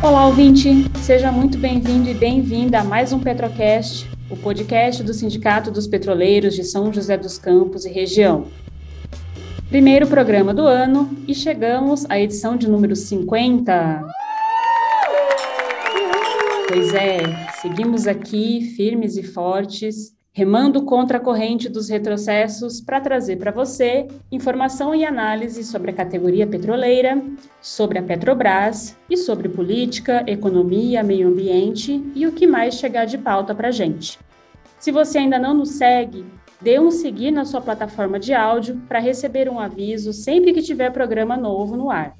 Olá, ouvinte! Seja muito bem-vindo e bem-vinda a mais um Petrocast, o podcast do Sindicato dos Petroleiros de São José dos Campos e região. Primeiro programa do ano e chegamos à edição de número 50. Pois é, seguimos aqui firmes e fortes, remando contra a corrente dos retrocessos para trazer para você informação e análise sobre a categoria petroleira, sobre a Petrobras e sobre política, economia, meio ambiente e o que mais chegar de pauta para gente. Se você ainda não nos segue, dê um seguir na sua plataforma de áudio para receber um aviso sempre que tiver programa novo no ar.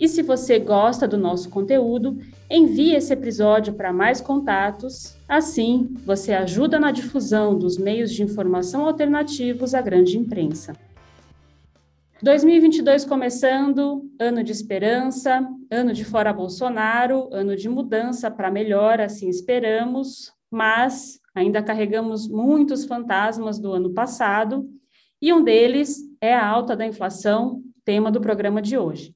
E se você gosta do nosso conteúdo, envie esse episódio para mais contatos. Assim, você ajuda na difusão dos meios de informação alternativos à grande imprensa. 2022 começando, ano de esperança, ano de fora Bolsonaro, ano de mudança para melhor, assim esperamos, mas ainda carregamos muitos fantasmas do ano passado, e um deles é a alta da inflação, tema do programa de hoje.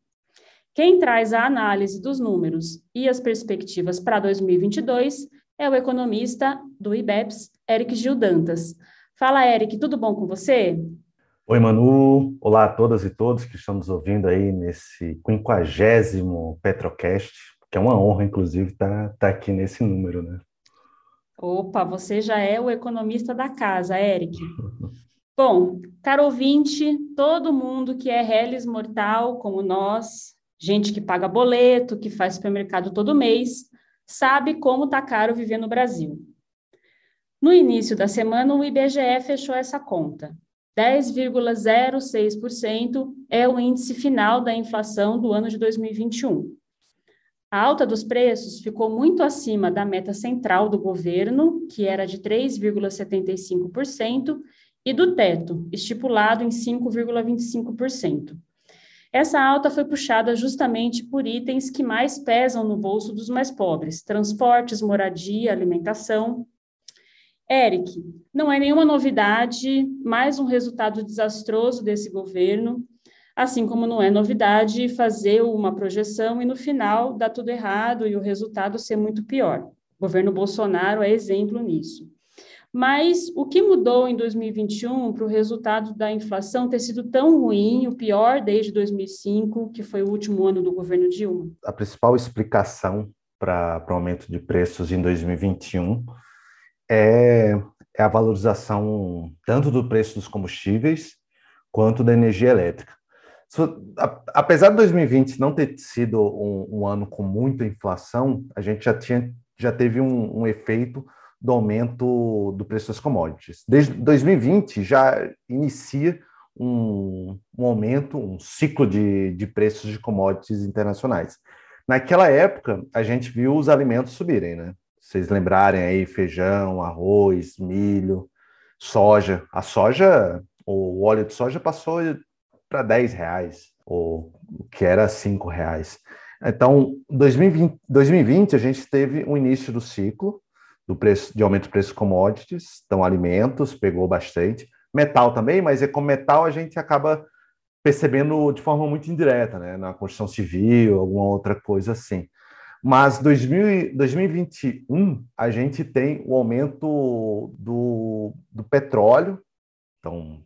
Quem traz a análise dos números e as perspectivas para 2022 é o economista do IBEPS, Eric Gil Dantas. Fala, Eric, tudo bom com você? Oi, Manu. Olá a todas e todos que estão nos ouvindo aí nesse quinquagésimo Petrocast, que é uma honra, inclusive, estar tá, tá aqui nesse número, né? Opa, você já é o economista da casa, Eric. Bom, caro ouvinte, todo mundo que é reles mortal como nós, gente que paga boleto, que faz supermercado todo mês, sabe como está caro viver no Brasil. No início da semana, o IBGE fechou essa conta. 10,06% é o índice final da inflação do ano de 2021. A alta dos preços ficou muito acima da meta central do governo, que era de 3,75%, e do teto, estipulado em 5,25%. Essa alta foi puxada justamente por itens que mais pesam no bolso dos mais pobres: transportes, moradia, alimentação. Eric, não é nenhuma novidade, mais um resultado desastroso desse governo, assim como não é novidade fazer uma projeção e no final dar tudo errado e o resultado ser muito pior. O governo Bolsonaro é exemplo nisso. Mas o que mudou em 2021 para o resultado da inflação ter sido tão ruim, o pior desde 2005, que foi o último ano do governo Dilma? A principal explicação para o aumento de preços em 2021 é, é a valorização tanto do preço dos combustíveis quanto da energia elétrica. Apesar de 2020 não ter sido um, um ano com muita inflação, a gente já, tinha, já teve um, um efeito do aumento do preço das commodities. Desde 2020 já inicia um, um aumento, um ciclo de, de preços de commodities internacionais. Naquela época, a gente viu os alimentos subirem, né? Vocês lembrarem aí feijão, arroz, milho, soja. A soja, o óleo de soja passou para 10 reais, o que era 5 reais. Então, 2020, 2020 a gente teve o um início do ciclo, do preço de aumento do preço de commodities, então alimentos pegou bastante, metal também, mas é com metal a gente acaba percebendo de forma muito indireta, né, na construção civil, alguma outra coisa assim. Mas 2000, 2021 a gente tem o aumento do, do petróleo, então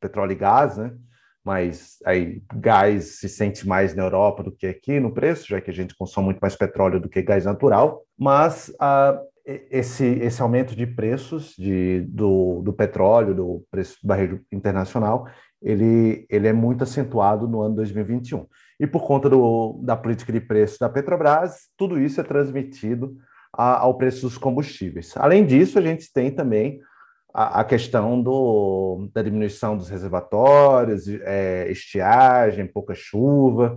petróleo e gás, né? Mas aí gás se sente mais na Europa do que aqui no preço, já que a gente consome muito mais petróleo do que gás natural. Mas a, esse, esse aumento de preços de, do, do petróleo, do preço do barril internacional, ele, ele é muito acentuado no ano 2021. E por conta do, da política de preço da Petrobras, tudo isso é transmitido a, ao preço dos combustíveis. Além disso, a gente tem também a, a questão do, da diminuição dos reservatórios, é, estiagem, pouca chuva,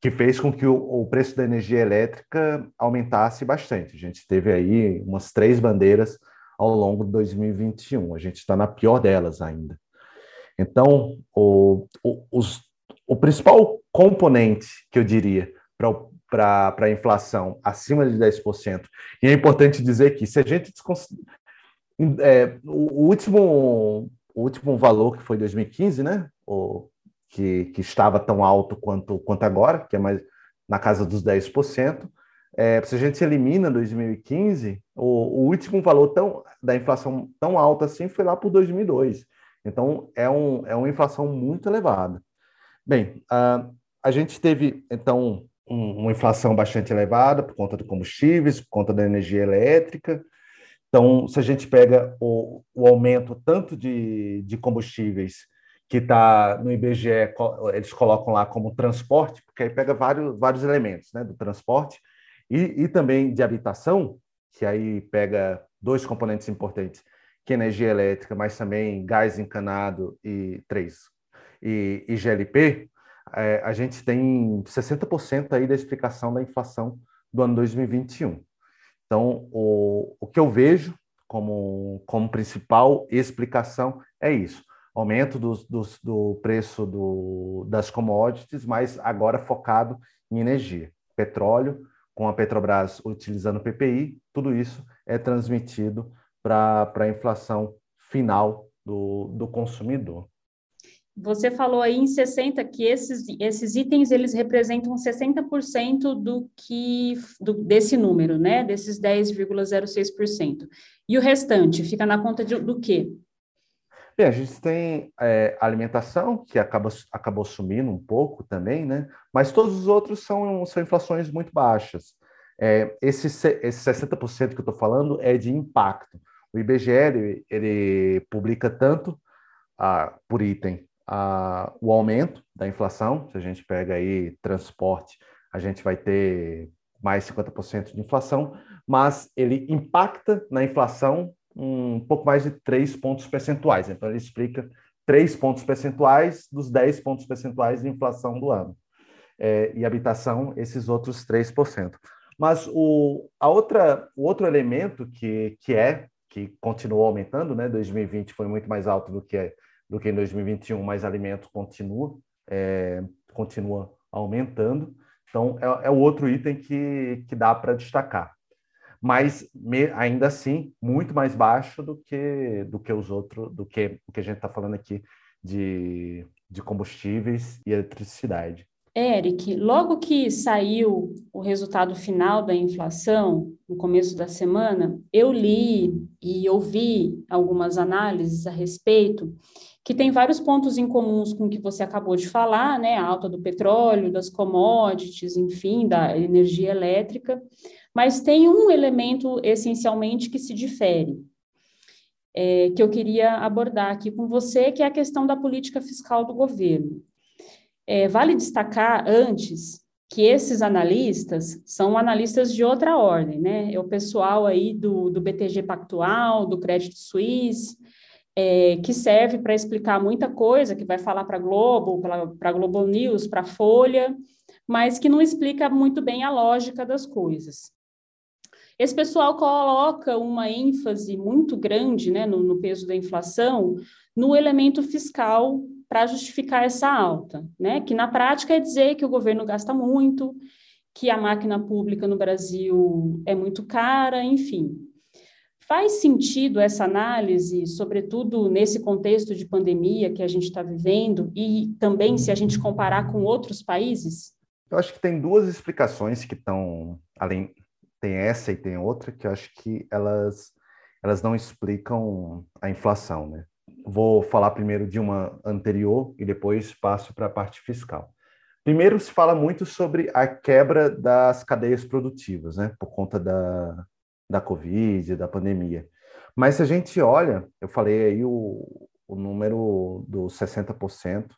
que fez com que o, o, preço da energia elétrica aumentasse bastante. A gente teve aí umas três bandeiras ao longo de 2021. A gente está na pior delas ainda. Então, o, o, os, o principal componente que eu diria para a inflação acima de 10%, e é importante dizer que se a gente é, o, último, o último valor que foi 2015, né? Que, que estava tão alto quanto, quanto agora, que é mais na casa dos 10%, é, se a gente elimina 2015, o, o, último valor tão, da inflação tão alta assim foi lá por 2002. Então, é, um, é uma inflação muito elevada. Bem, a, a gente teve, então, um, uma inflação bastante elevada por conta de combustíveis, por conta da energia elétrica. Então, se a gente pega o, o aumento tanto de, de combustíveis que está no IBGE, eles colocam lá como transporte, porque aí pega vários, vários elementos né, do transporte, e, e também de habitação, que aí pega dois componentes importantes, que é energia elétrica, mas também gás encanado e três, e, e GLP, é, a gente tem 60% aí da explicação da inflação do ano 2021. Então, o, o que eu vejo como, como principal explicação é isso aumento do, preço do, das commodities, mas agora focado em energia. Petróleo, com a Petrobras utilizando PPI, tudo isso é transmitido para a inflação final do, do consumidor. Você falou aí em 60 que esses, esses itens eles representam 60% do que do, desse número, né? Desses 10,06%. E o restante fica na conta de, do quê? Bem, a gente tem é, alimentação, que acaba, acabou sumindo um pouco também, né? mas todos os outros são, são inflações muito baixas. É, esse, esse 60% que eu estou falando é de impacto. O IBGE ele, ele publica tanto ah, por item ah, o aumento da inflação, se a gente pega aí transporte, a gente vai ter mais 50% de inflação, mas ele impacta na inflação um pouco mais de 3 pontos percentuais. Então, ele explica 3 pontos percentuais dos 10 pontos percentuais de inflação do ano. É, e habitação, esses outros 3%. Mas o, a outra, o outro elemento que, que é, que continuou aumentando, né? 2020 foi muito mais alto do que, do que em 2021, mas alimento continua, é, continua aumentando. Então, é, é o outro item que, que dá para destacar mas me, ainda assim muito mais baixo do que do que os outros, do que o que a gente está falando aqui de, de combustíveis e eletricidade. Eric, logo que saiu o resultado final da inflação, no começo da semana, eu li e ouvi algumas análises a respeito, que tem vários pontos em comuns com o que você acabou de falar, né? A alta do petróleo, das commodities, enfim, da energia elétrica, mas tem um elemento essencialmente que se difere, é, que eu queria abordar aqui com você, que é a questão da política fiscal do governo. É, vale destacar antes que esses analistas são analistas de outra ordem, né? É o pessoal aí do, do BTG Pactual, do Credit Suisse, é, que serve para explicar muita coisa, que vai falar para a Globo, para a Global News, para a Folha, mas que não explica muito bem a lógica das coisas. Esse pessoal coloca uma ênfase muito grande né, no, no peso da inflação no elemento fiscal para justificar essa alta, né? Que na prática é dizer que o governo gasta muito, que a máquina pública no Brasil é muito cara, enfim. Faz sentido essa análise, sobretudo nesse contexto de pandemia que a gente está vivendo e também se a gente comparar com outros países? Eu acho que tem duas explicações que estão além tem essa e tem outra que eu acho que elas elas não explicam a inflação, né? Vou falar primeiro de uma anterior e depois passo para a parte fiscal. Primeiro se fala muito sobre a quebra das cadeias produtivas, né? Por conta da, da Covid, da pandemia. Mas se a gente olha, eu falei aí o, o número dos 60%,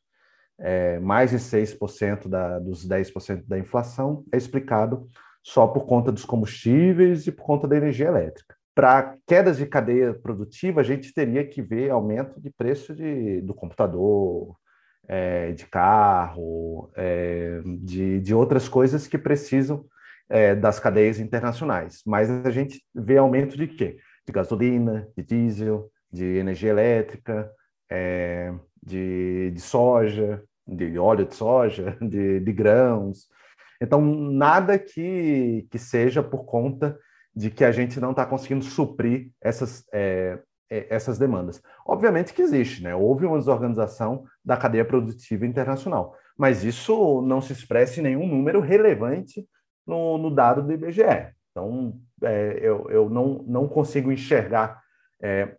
é, mais de 6% da, dos 10% da inflação é explicado só por conta dos combustíveis e por conta da energia elétrica. Para quedas de cadeia produtiva, a gente teria que ver aumento de preço de, do computador, é, de carro, é, de, de outras coisas que precisam é, das cadeias internacionais. Mas a gente vê aumento de quê? De gasolina, de diesel, de energia elétrica, é, de, de soja, de óleo de soja, de, de grãos, então, nada que, que seja por conta de que a gente não está conseguindo suprir essas, é, é, essas demandas. Obviamente que existe, né? Houve uma desorganização da cadeia produtiva internacional, mas isso não se expressa em nenhum número relevante no, no dado do IBGE. Então, é, eu, eu não, não consigo enxergar é,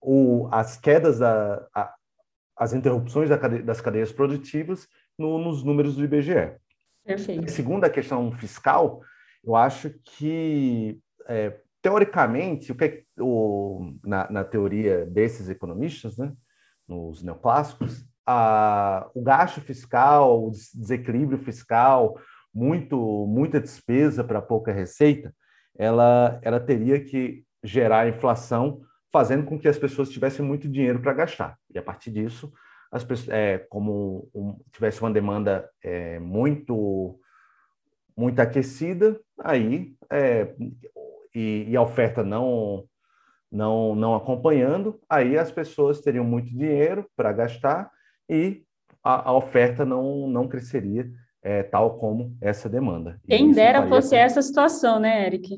o, as quedas, da, a, as interrupções da cade, das cadeias produtivas no, nos números do IBGE. Perfeito. Segundo a questão fiscal, eu acho que, é, teoricamente, o que é, o, na, na teoria desses economistas, né, nos neoclássicos, a, o gasto fiscal, o desequilíbrio fiscal, muito, muita despesa para pouca receita, ela, ela teria que gerar inflação, fazendo com que as pessoas tivessem muito dinheiro para gastar. E a partir disso, as pessoas, é, como um, tivesse uma demanda é, muito muito aquecida, aí é, e, e, a oferta não não não acompanhando, aí as pessoas teriam muito dinheiro para gastar e a, a, oferta não não cresceria é, tal como essa demanda. Quem dera fosse essa situação, né, Eric?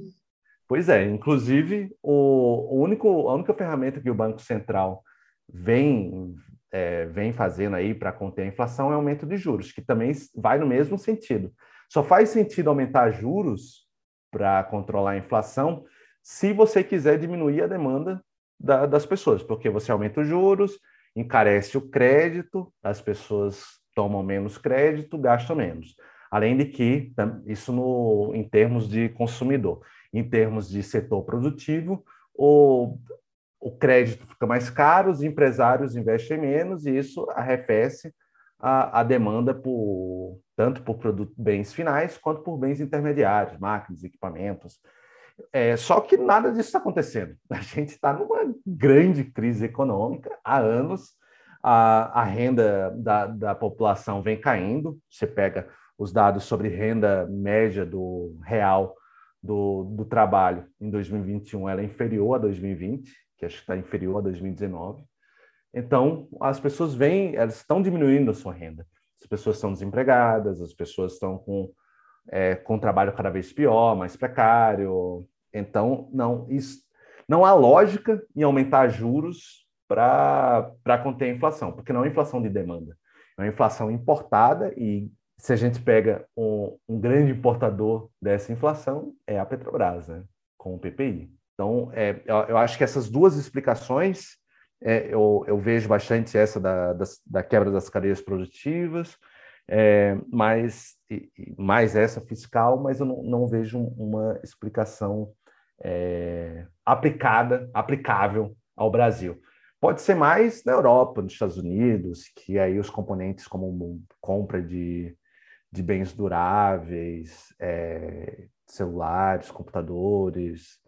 Pois é, inclusive o, o único a única ferramenta que o Banco Central vem é, vem fazendo aí para conter a inflação é o aumento de juros, que também vai no mesmo sentido. Só faz sentido aumentar juros para controlar a inflação se você quiser diminuir a demanda da, das pessoas, porque você aumenta os juros, encarece o crédito, as pessoas tomam menos crédito, gastam menos. Além de que, isso no, em termos de consumidor, em termos de setor produtivo, o, o crédito fica mais caro, os empresários investem menos e isso arrefece a, a demanda por tanto por produtos, bens finais quanto por bens intermediários, máquinas, equipamentos. É, só que nada disso está acontecendo. A gente está numa grande crise econômica há anos. A, a renda da, da população vem caindo. Você pega os dados sobre renda média do real do, do trabalho em 2021, ela é inferior a 2020 que acho que está inferior a 2019. Então, as pessoas vêm, elas estão diminuindo a sua renda. As pessoas estão desempregadas, as pessoas estão com, é, com trabalho cada vez pior, mais precário. Então, não, isso, não há lógica em aumentar juros para conter a inflação, porque não é inflação de demanda, é uma inflação importada e se a gente pega um, um grande importador dessa inflação, é a Petrobras, né, com o PPI. Então, é, eu, eu, acho que essas duas explicações, é, eu, eu, vejo bastante essa da, da, da, quebra das cadeias produtivas, é, mais, mais essa fiscal, mas eu não, não vejo uma explicação é, aplicada, aplicável ao Brasil. Pode ser mais na Europa, nos Estados Unidos, que aí os componentes como compra de, de bens duráveis, é, celulares, computadores,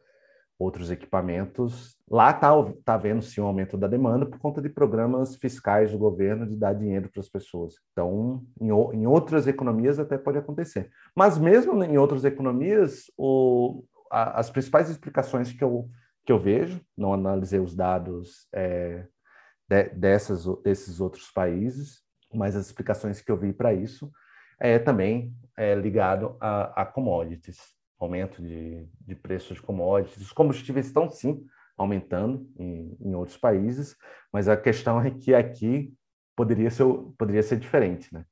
outros equipamentos. Lá está tá vendo sim um aumento da demanda por conta de programas fiscais do governo de dar dinheiro para as pessoas. Então, em, em, outras economias até pode acontecer. Mas mesmo em outras economias, o, a, as principais explicações que eu, que eu vejo, não analisei os dados é, de, dessas, desses outros países, mas as explicações que eu vi para isso é também é, ligado a, a commodities aumento de, de preços de commodities. Os combustíveis estão, sim, aumentando em, em outros países, mas a questão é que aqui poderia ser, poderia ser diferente, né?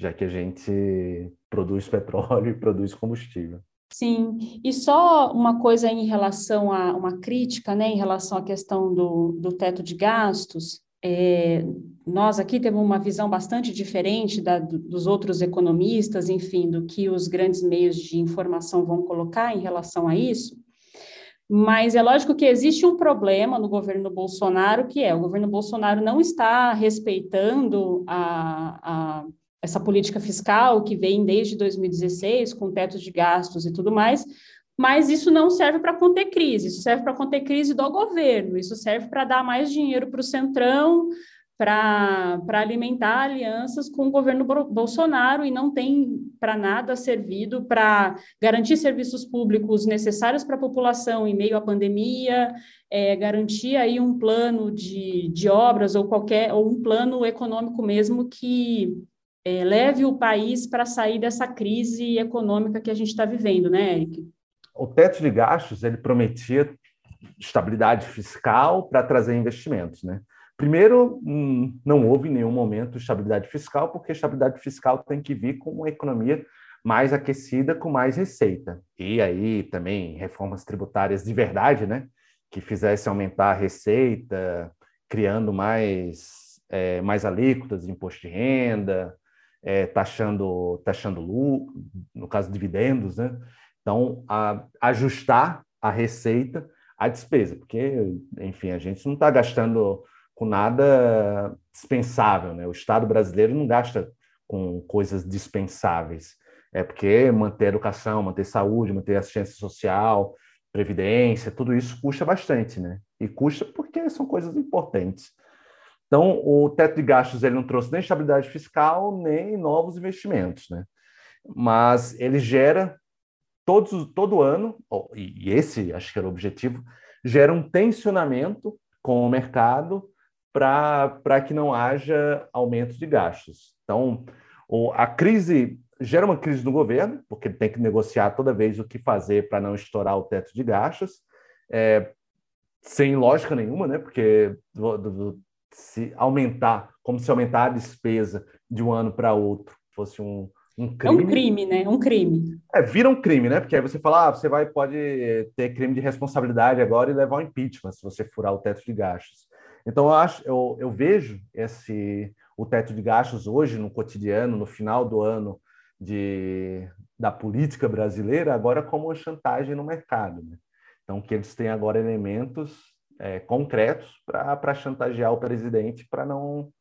já que a gente produz petróleo e produz combustível. Sim, e só uma coisa em relação a uma crítica, né, em relação à questão do, do teto de gastos, é, nós aqui temos uma visão bastante diferente da, dos outros economistas, enfim, do que os grandes meios de informação vão colocar em relação a isso. Mas é lógico que existe um problema no governo Bolsonaro, que é o governo Bolsonaro não está respeitando a, a essa política fiscal que vem desde 2016, com teto de gastos e tudo mais, mas isso não serve para conter crise, isso serve para conter crise do governo, isso serve para dar mais dinheiro para o Centrão, para alimentar alianças com o governo Bolsonaro e não tem para nada servido para garantir serviços públicos necessários para a população em meio à pandemia, é, garantir aí um plano de, de obras ou qualquer, ou um plano econômico mesmo que é, leve o país para sair dessa crise econômica que a gente está vivendo, né, Eric? O teto de gastos ele prometia estabilidade fiscal para trazer investimentos, né? Primeiro, hum, não houve em nenhum momento estabilidade fiscal, porque estabilidade fiscal tem que vir com uma economia mais aquecida com mais receita. E aí também reformas tributárias de verdade, né? Que fizessem aumentar a receita, criando mais, é, mais alíquotas de imposto de renda, é, taxando, taxando lucro, no caso dividendos, né? Então, a, ajustar a receita à despesa, porque, enfim, a gente não está gastando com nada dispensável, né? O Estado brasileiro não gasta com coisas dispensáveis. É porque manter educação, manter saúde, manter assistência social, previdência, tudo isso custa bastante, né? E custa porque são coisas importantes. Então, o teto de gastos ele não trouxe nem estabilidade fiscal, nem novos investimentos, né? Mas ele gera todos, todo ano, e esse acho que era o objetivo, gera um tensionamento com o mercado para que não haja aumento de gastos. Então, a crise gera uma crise no governo, porque ele tem que negociar toda vez o que fazer para não estourar o teto de gastos, é, sem lógica nenhuma, né? Porque do, do, se aumentar, como se aumentar a despesa de um ano para outro fosse um, um crime. É um crime, né? Um crime. É, vira um crime, né? Porque aí você fala, ah, você vai, pode ter crime de responsabilidade agora e levar ao impeachment se você furar o teto de gastos. Então, eu, acho, eu, eu vejo esse, o teto de gastos hoje no cotidiano, no final do ano de, da política brasileira, agora como uma chantagem no mercado. Né? Então, que eles têm agora elementos é, concretos para chantagear o presidente para não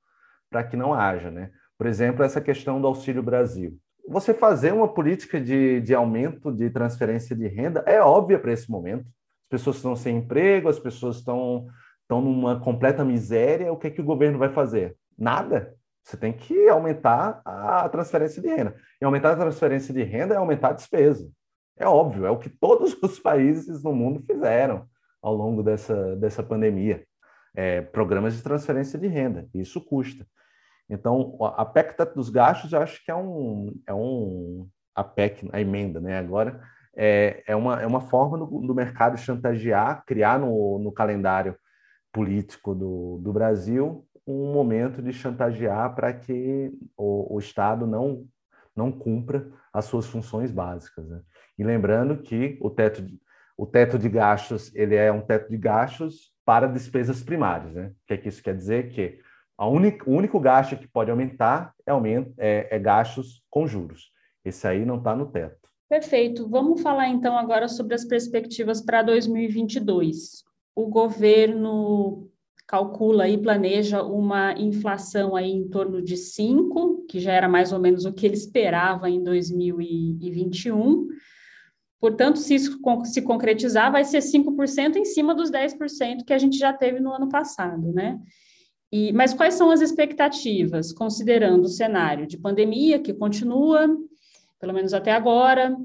para que não haja. Né? Por exemplo, essa questão do Auxílio Brasil. Você fazer uma política de, de aumento de transferência de renda é óbvia para esse momento. As pessoas estão sem emprego, as pessoas estão estão numa completa miséria, o que, é que o governo vai fazer? Nada. Você tem que aumentar a transferência de renda. E aumentar a transferência de renda é aumentar a despesa. É óbvio, é o que todos os países no mundo fizeram ao longo dessa, dessa pandemia. É, programas de transferência de renda, isso custa. Então, a PEC dos gastos, eu acho que é um, é um a PEC, a emenda, né? Agora, é, é, uma, é uma forma do, do mercado chantagear, criar no, no calendário político do, do Brasil um momento de chantagear para que o, o, Estado não, não cumpra as suas funções básicas. Né? E lembrando que o teto, de, o teto de gastos ele é um teto de gastos para despesas primárias. Né? O que, é que isso quer dizer? Que a única, o único gasto que pode aumentar é, aumento, é, é gastos com juros. Esse aí não está no teto. Perfeito. Vamos falar então agora sobre as perspectivas para 2022 o governo calcula e planeja uma inflação aí em torno de 5, que já era mais ou menos o que ele esperava em 2021. Portanto, se isso se concretizar, vai ser 5% em cima dos 10% que a gente já teve no ano passado, né? E, mas quais são as expectativas, considerando o cenário de pandemia que continua, pelo menos até agora,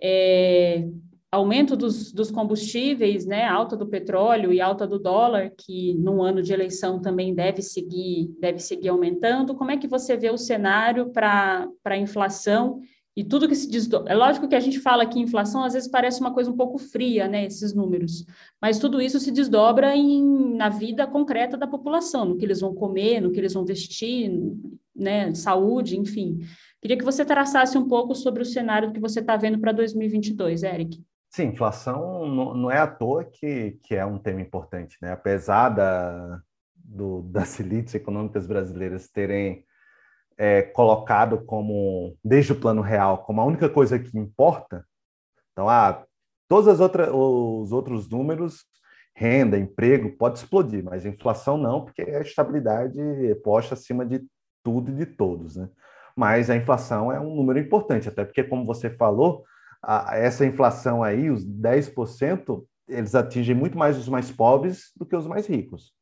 é, aumento dos, dos, combustíveis, né, alta do petróleo e alta do dólar, que num ano de eleição também deve seguir, deve seguir aumentando. Como é que você vê o cenário para a inflação e tudo que se desdobra? É lógico que a gente fala que inflação às vezes parece uma coisa um pouco fria, né, esses números, mas tudo isso se desdobra em, na vida concreta da população, no que eles vão comer, no que eles vão vestir, né, saúde, enfim. Queria que você traçasse um pouco sobre o cenário que você está vendo para 2022, Eric. Sim, inflação não, é à toa que, que é um tema importante, né? Apesar da, do, das elites econômicas brasileiras terem é, colocado como, desde o plano real, como a única coisa que importa, então, ah, todos as outras, os outros números, renda, emprego, pode explodir, mas inflação não, porque é a estabilidade posta acima de tudo e de todos, né? Mas a inflação é um número importante, até porque, como você falou, a, essa inflação aí, os 10%, eles atingem muito mais os mais pobres do que os mais ricos.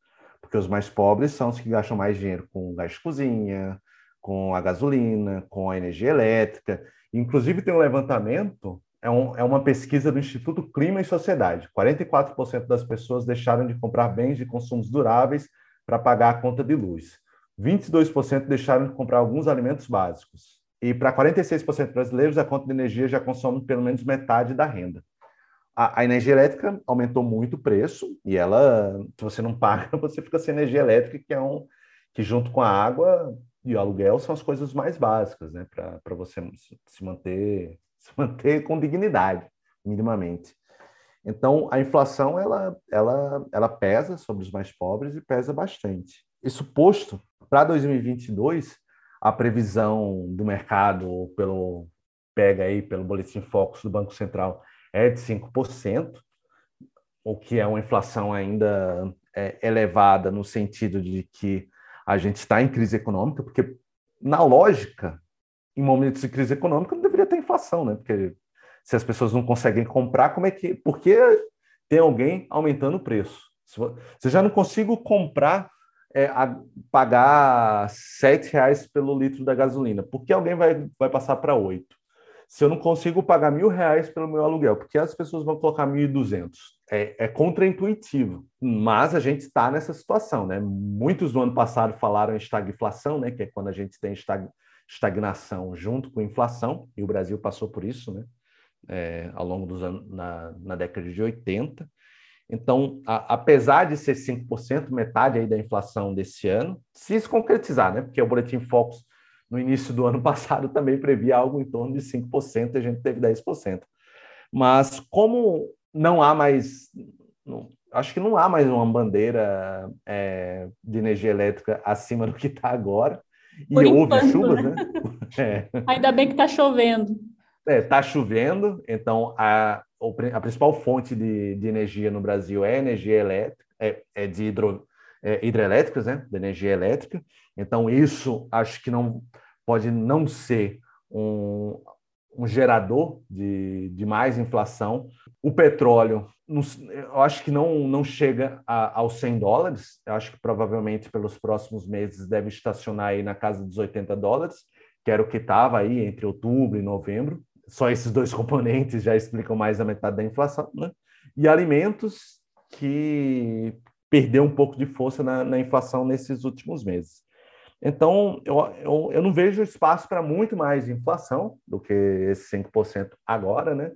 Porque os mais pobres são os que gastam mais dinheiro com gás de cozinha, com a gasolina, com a energia elétrica. Inclusive, tem um levantamento, é, um, é uma pesquisa do Instituto Clima e Sociedade. 44% das pessoas deixaram de comprar bens de consumos duráveis para pagar a conta de luz. 22% deixaram de comprar alguns alimentos básicos. E para 46% brasileiros, a conta de energia já consome pelo menos metade da renda. A, a, energia elétrica aumentou muito o preço e ela, se você não paga, você fica sem energia elétrica, que é um que junto com a água e aluguel são as coisas mais básicas, né? Para você se manter, se manter com dignidade, minimamente. Então, a inflação ela, ela, ela pesa sobre os mais pobres e pesa bastante. Isso posto, para 2022, a previsão do mercado pelo pega aí pelo boletim Focus do Banco Central é de 5%, o que é uma inflação ainda é, elevada no sentido de que a gente está em crise econômica, porque na lógica, em momentos de crise econômica não deveria ter inflação, né? Porque se as pessoas não conseguem comprar, como é que. Por que tem alguém aumentando o preço? Se eu já não consigo comprar, é, a, pagar sete reais pelo litro da gasolina, por que alguém vai, vai passar para oito? Se eu não consigo pagar mil reais pelo meu aluguel, por que as pessoas vão colocar mil e duzentos? É, é contraintuitivo, mas a gente está nessa situação, né? Muitos do ano passado falaram em estagflação, né? Que é quando a gente tem estagnação junto com inflação, e o Brasil passou por isso, né? é, ao longo dos anos, na, na década de 80. Então, a, apesar de ser 5%, metade aí da inflação desse ano, se isso concretizar, né? Porque o Boletim Focus, no início do ano passado, também previa algo em torno de 5%, e a gente teve 10%. Mas como não há mais, não, acho que não há mais uma bandeira é, de energia elétrica acima do que está agora, e Por houve enquanto, chuvas, né? né? É. Ainda bem que está chovendo. Está é, chovendo, então a, a principal fonte de, de, energia no Brasil é energia elétrica, é, é de hidro, é, hidrelétricas, né? De energia elétrica. Então, isso acho que não pode não ser um, um gerador de, de mais inflação. O petróleo, eu acho que não, não chega a, aos 100 dólares, eu acho que provavelmente pelos próximos meses deve estacionar aí na casa dos 80 dólares, que era o que estava aí entre outubro e novembro só esses dois componentes já explicam mais da metade da inflação, né? E alimentos que perdeu um pouco de força na, na inflação nesses últimos meses. Então, eu, eu, eu não vejo espaço para muito mais inflação do que esse 5% agora, né?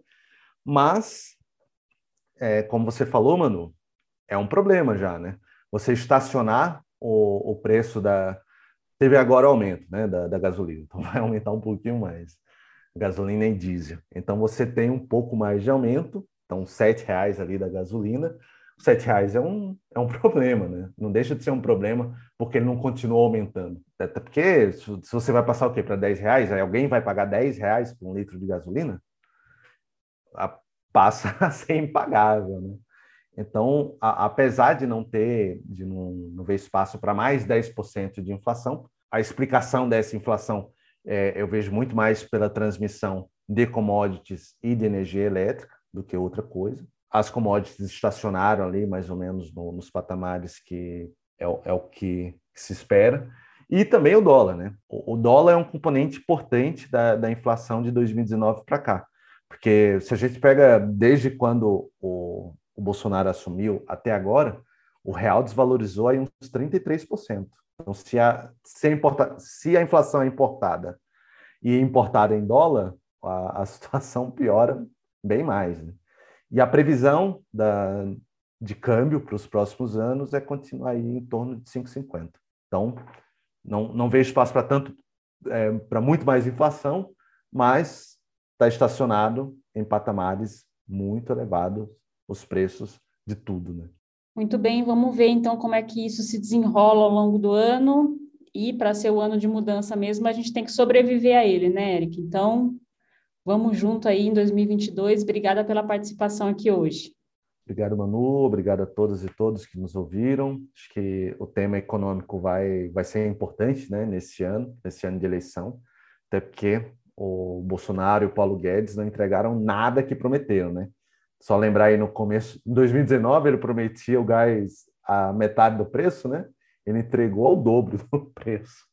Mas, é, como você falou, Manu, é um problema já, né? Você estacionar o, o preço da. Teve agora o aumento né, da, da gasolina, então vai aumentar um pouquinho mais gasolina e diesel. Então você tem um pouco mais de aumento, então sete reais ali da gasolina. Sete reais é um, é um problema, né? Não deixa de ser um problema porque ele não continua aumentando. Até porque se você vai passar o quê? Para 10 reais, aí alguém vai pagar 10 reais por um litro de gasolina? A, passa a ser impagável, né? Então, a, apesar de não ter, de não, não ver espaço para mais 10% de inflação, a explicação dessa inflação é, eu vejo muito mais pela transmissão de commodities e de energia elétrica do que outra coisa. As commodities estacionaram ali mais ou menos no, nos patamares que é, é o que, se espera. E também o dólar, né? O, o dólar é um componente importante da, da inflação de 2019 para cá. Porque se a gente pega desde quando o, o Bolsonaro assumiu até agora, o real desvalorizou aí uns 33%. Então, se a, se a, importa, se a inflação é importada e importada em dólar, a, a situação piora bem mais. Né? E a previsão da, de câmbio para os próximos anos é continuar aí em torno de 5,50. Então, não, não vejo espaço para tanto, é, para muito mais inflação, mas está estacionado em patamares muito elevados os preços de tudo, né? Muito bem, vamos ver então como é que isso se desenrola ao longo do ano. E para ser o ano de mudança mesmo, a gente tem que sobreviver a ele, né, Eric? Então, vamos junto aí em 2022. Obrigada pela participação aqui hoje. Obrigado, Manu. Obrigado a todas e todos que nos ouviram. Acho que o tema econômico vai, vai ser importante né, nesse ano, nesse ano de eleição, até porque o Bolsonaro e o Paulo Guedes não entregaram nada que prometeram, né? Só lembrar aí no começo, em 2019 ele prometia o gás a metade do preço, né? Ele entregou ao dobro do preço.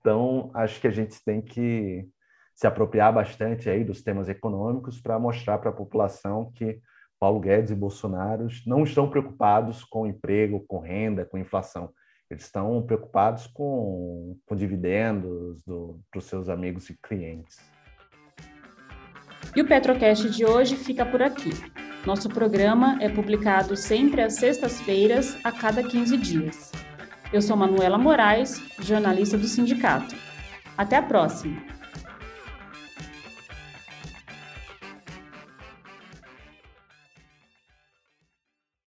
Então, acho que a gente tem que se apropriar bastante aí dos temas econômicos para mostrar para a população que Paulo Guedes e Bolsonaro não estão preocupados com emprego, com renda, com inflação. Eles estão preocupados com, com dividendos para os seus amigos e clientes. E o Petrocast de hoje fica por aqui. Nosso programa é publicado sempre às sextas-feiras, a cada 15 dias. Eu sou Manuela Moraes, jornalista do sindicato. Até a próxima!